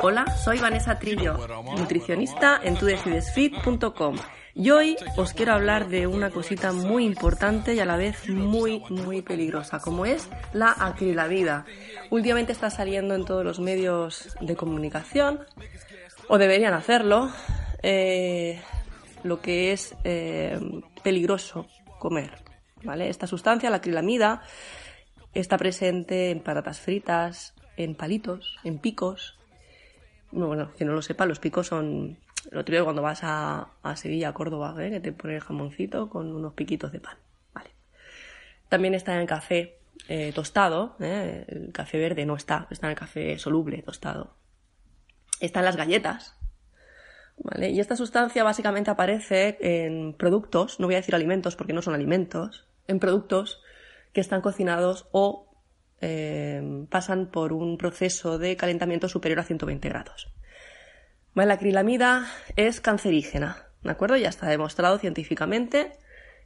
Hola, soy Vanessa Trillo, nutricionista en tudecidesfit.com. Y hoy os quiero hablar de una cosita muy importante y a la vez muy, muy peligrosa, como es la acrilamida. Últimamente está saliendo en todos los medios de comunicación, o deberían hacerlo, eh, lo que es eh, peligroso comer. ¿vale? Esta sustancia, la acrilamida, está presente en patatas fritas, en palitos, en picos. Bueno, que no lo sepa, los picos son lo típico cuando vas a, Sevilla, a Córdoba, ¿eh? que te ponen jamoncito con unos piquitos de pan. Vale. También está en café eh, tostado, ¿eh? el café verde no está, está en el café soluble, tostado. Están las galletas, ¿vale? Y esta sustancia básicamente aparece en productos, no voy a decir alimentos porque no son alimentos, en productos que están cocinados o eh, pasan por un proceso de calentamiento superior a 120 grados. La acrilamida es cancerígena, ¿de acuerdo? Ya está demostrado científicamente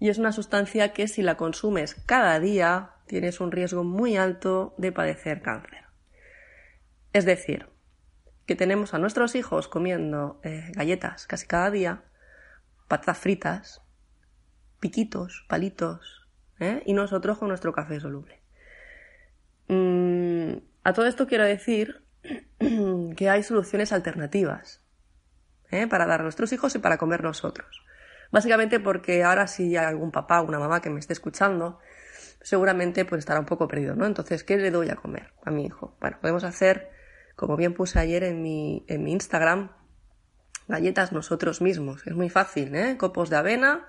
y es una sustancia que si la consumes cada día tienes un riesgo muy alto de padecer cáncer. Es decir, que tenemos a nuestros hijos comiendo eh, galletas casi cada día, patatas fritas, piquitos, palitos, ¿eh? y nosotros con nuestro café soluble. Mm, a todo esto quiero decir que hay soluciones alternativas ¿eh? para dar a nuestros hijos y para comer nosotros. Básicamente porque ahora si hay algún papá o una mamá que me esté escuchando, seguramente pues estará un poco perdido, ¿no? Entonces, ¿qué le doy a comer a mi hijo? Bueno, podemos hacer, como bien puse ayer en mi, en mi Instagram, galletas nosotros mismos. Es muy fácil, ¿eh? Copos de avena,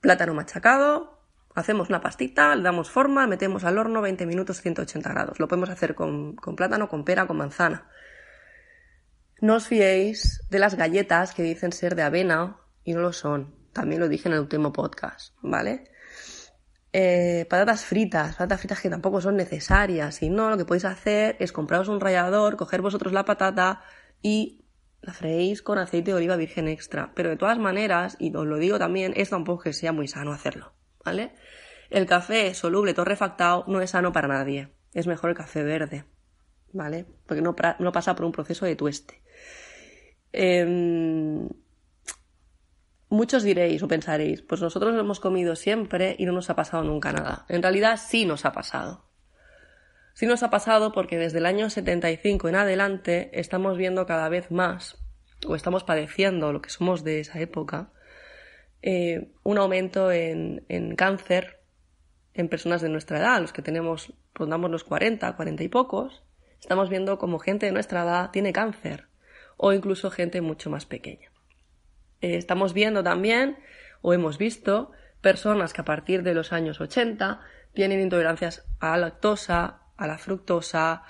plátano machacado, Hacemos una pastita, le damos forma, metemos al horno 20 minutos 180 grados. Lo podemos hacer con, plátano, con pera, con manzana. No os fiéis de las galletas que dicen ser de avena y no lo son. También lo dije en el último podcast, ¿vale? Eh, patatas fritas, patatas fritas que tampoco son necesarias. Y no, lo que podéis hacer es compraros un rallador, coger vosotros la patata y la freéis con aceite de oliva virgen extra. Pero de todas maneras, y os lo digo también, es tampoco que sea muy sano hacerlo. ¿Vale? El café soluble torrefactado no es sano para nadie. Es mejor el café verde, ¿vale? Porque no, pasa por un proceso de tueste. Em, muchos diréis o pensaréis, pues nosotros lo hemos comido siempre y no nos ha pasado nunca nada. En realidad sí nos ha pasado. Sí nos ha pasado porque desde el año 75 en adelante estamos viendo cada vez más, o estamos padeciendo lo que somos de esa época, eh, un aumento en, cáncer en personas de nuestra edad, los que tenemos, rondamos los 40, 40 y pocos, estamos viendo como gente de nuestra edad tiene cáncer o incluso gente mucho más pequeña. Eh, estamos viendo también, o hemos visto, personas que a partir de los años 80 tienen intolerancias a la lactosa, a la fructosa,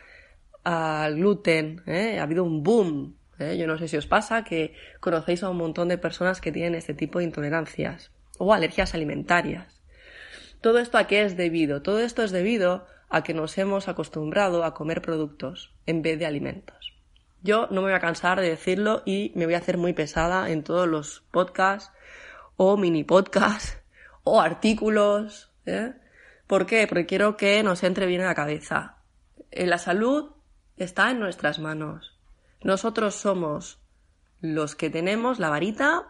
al gluten. ¿eh? Ha habido un boom ¿eh? Yo no sé si os pasa que conocéis a un montón de personas que tienen este tipo de intolerancias o alergias alimentarias. ¿Todo esto a qué es debido? Todo esto es debido a que nos hemos acostumbrado a comer productos en vez de alimentos. Yo no me voy a cansar de decirlo y me voy a hacer muy pesada en todos los podcasts o mini podcasts o artículos. ¿eh? ¿Por qué? Porque quiero que nos entre bien en la cabeza. La salud está en nuestras manos. Nosotros somos los que tenemos la varita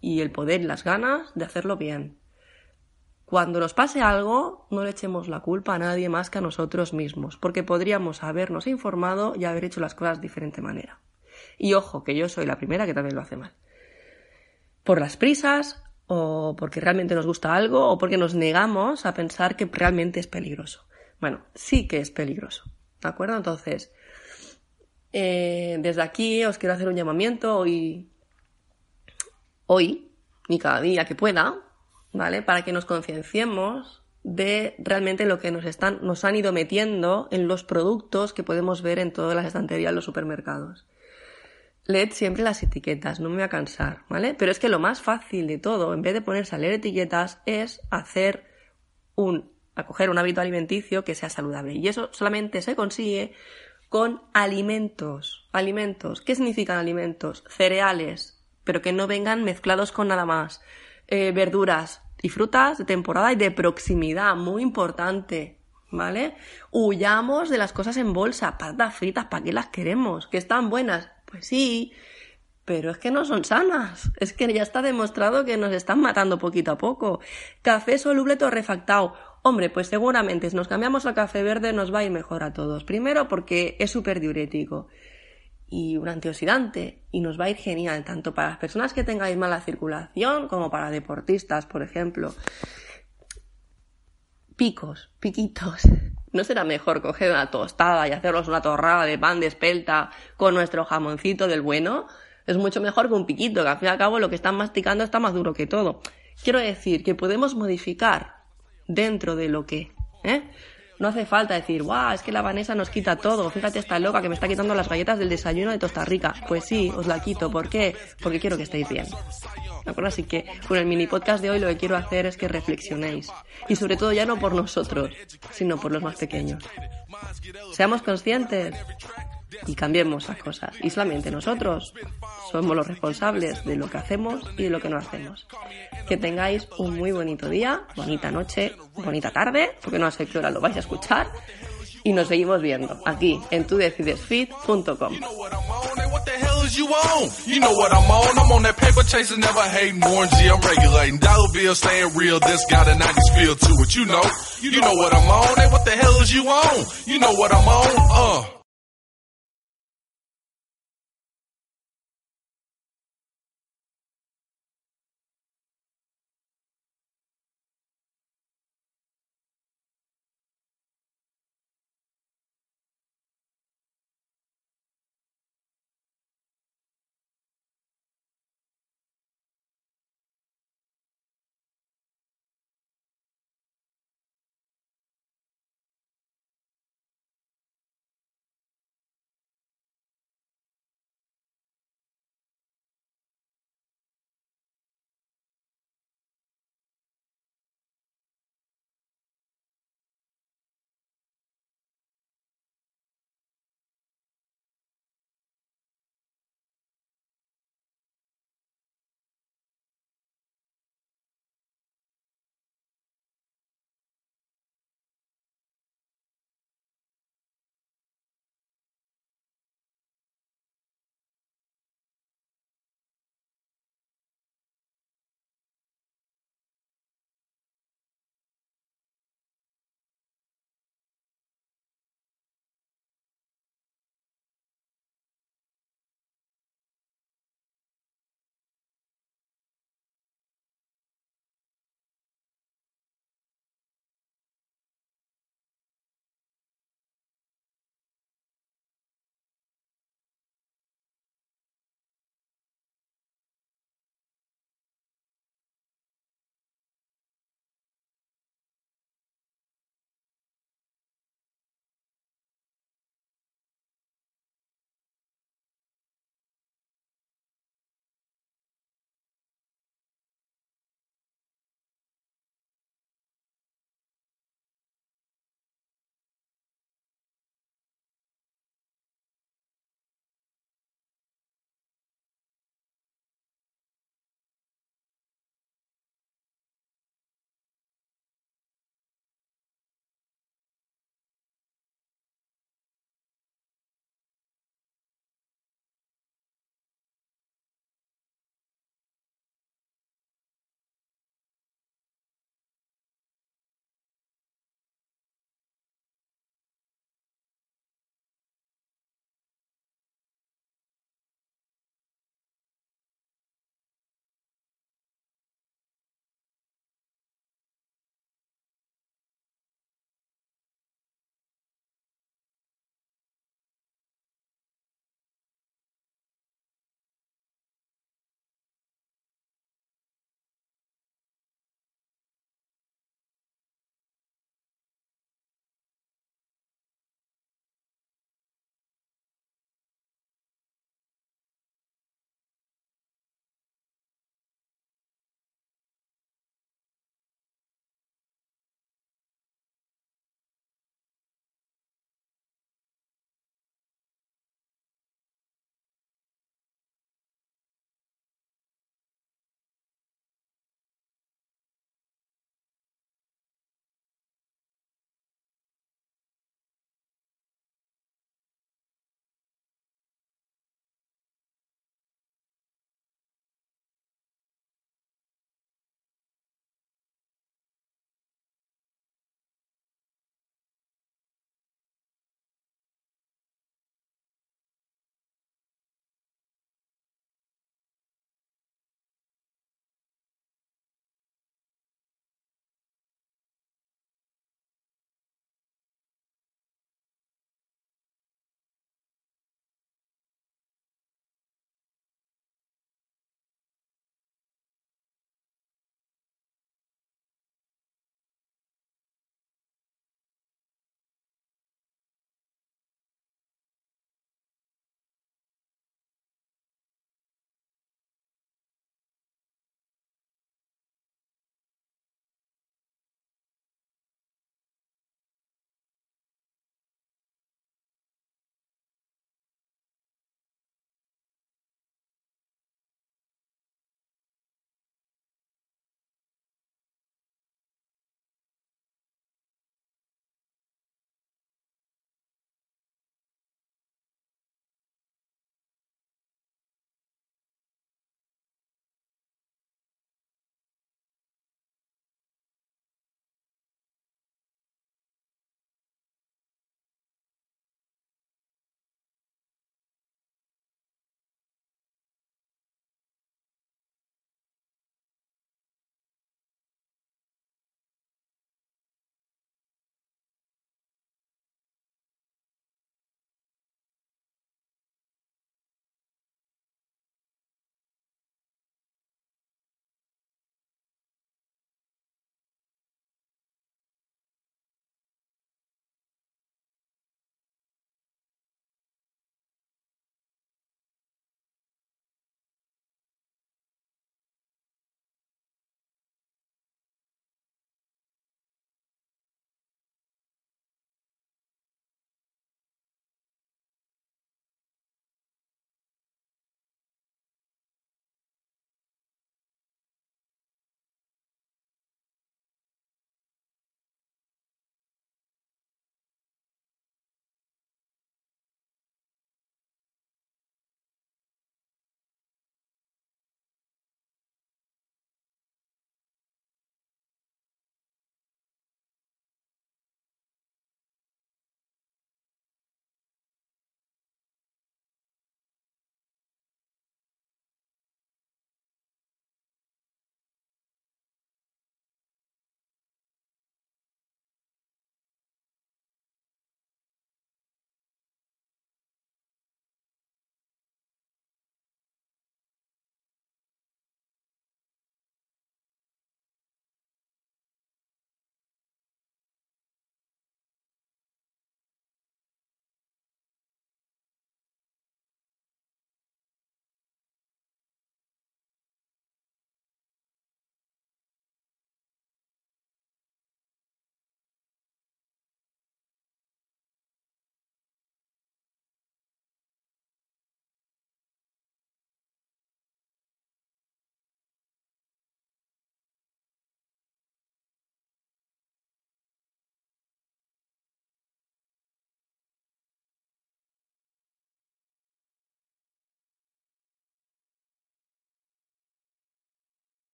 y el poder las ganas de hacerlo bien. Cuando nos pase algo, no le echemos la culpa a nadie más que a nosotros mismos, porque podríamos habernos informado y haber hecho las cosas de diferente manera. Y ojo, que yo soy la primera que también lo hace mal. Por las prisas, o porque realmente nos gusta algo, o porque nos negamos a pensar que realmente es peligroso. Bueno, sí que es peligroso. ¿De acuerdo? Entonces, eh, desde aquí os quiero hacer un llamamiento hoy, hoy, y cada día que pueda, ¿vale? Para que nos concienciemos de realmente lo que nos están, nos han ido metiendo en los productos que podemos ver en todas las estanterías de los supermercados. Leed siempre las etiquetas, no me voy a cansar, ¿vale? Pero es que lo más fácil de todo, en vez de ponerse a leer etiquetas, es hacer un, acoger un hábito alimenticio que sea saludable. Y eso solamente se consigue con alimentos. Alimentos. ¿Qué significan alimentos? Cereales, pero que no vengan mezclados con nada más. Eh, verduras y frutas de temporada y de proximidad, muy importante. ¿vale? Huyamos de las cosas en bolsa, patatas fritas, ¿para qué las queremos? ¿Que están buenas? Pues sí, pero es que no son sanas. Es que ya está demostrado que nos están matando poquito a poco. Café soluble torrefactado. Hombre, pues seguramente si nos cambiamos al café verde nos va a ir mejor a todos. Primero porque es súper diurético y un antioxidante y nos va a ir genial tanto para las personas que tengáis mala circulación como para deportistas, por ejemplo. Picos, piquitos. ¿No será mejor coger una tostada y hacerlos una torrada de pan de espelta con nuestro jamoncito del bueno? Es mucho mejor que un piquito, que al fin y al cabo lo que están masticando está más duro que todo. Quiero decir que podemos modificar dentro de lo que, ¿eh? No hace falta decir, guau, es que la Vanessa nos quita todo. Fíjate, esta loca que me está quitando las galletas del desayuno de Costa Rica. Pues sí, os la quito. ¿Por qué? Porque quiero que estéis bien. ¿De acuerdo? Así que con el mini podcast de hoy lo que quiero hacer es que reflexionéis. Y sobre todo ya no por nosotros, sino por los más pequeños. Seamos conscientes y cambiemos las cosas. Y solamente nosotros somos los responsables de lo que hacemos y de lo que no hacemos. Que tengáis un muy bonito día, bonita noche, bonita tarde, porque no sé qué hora lo vais a escuchar. Y nos seguimos viendo aquí en tudecidesfit.com. you on. You know what I'm on. I'm on that paper chasing, never hating orange. I'm regulating. Dollar bill staying real. This got a 90s feel to it. You know, you know what I'm on. Hey, what the hell is you on? You know what I'm on.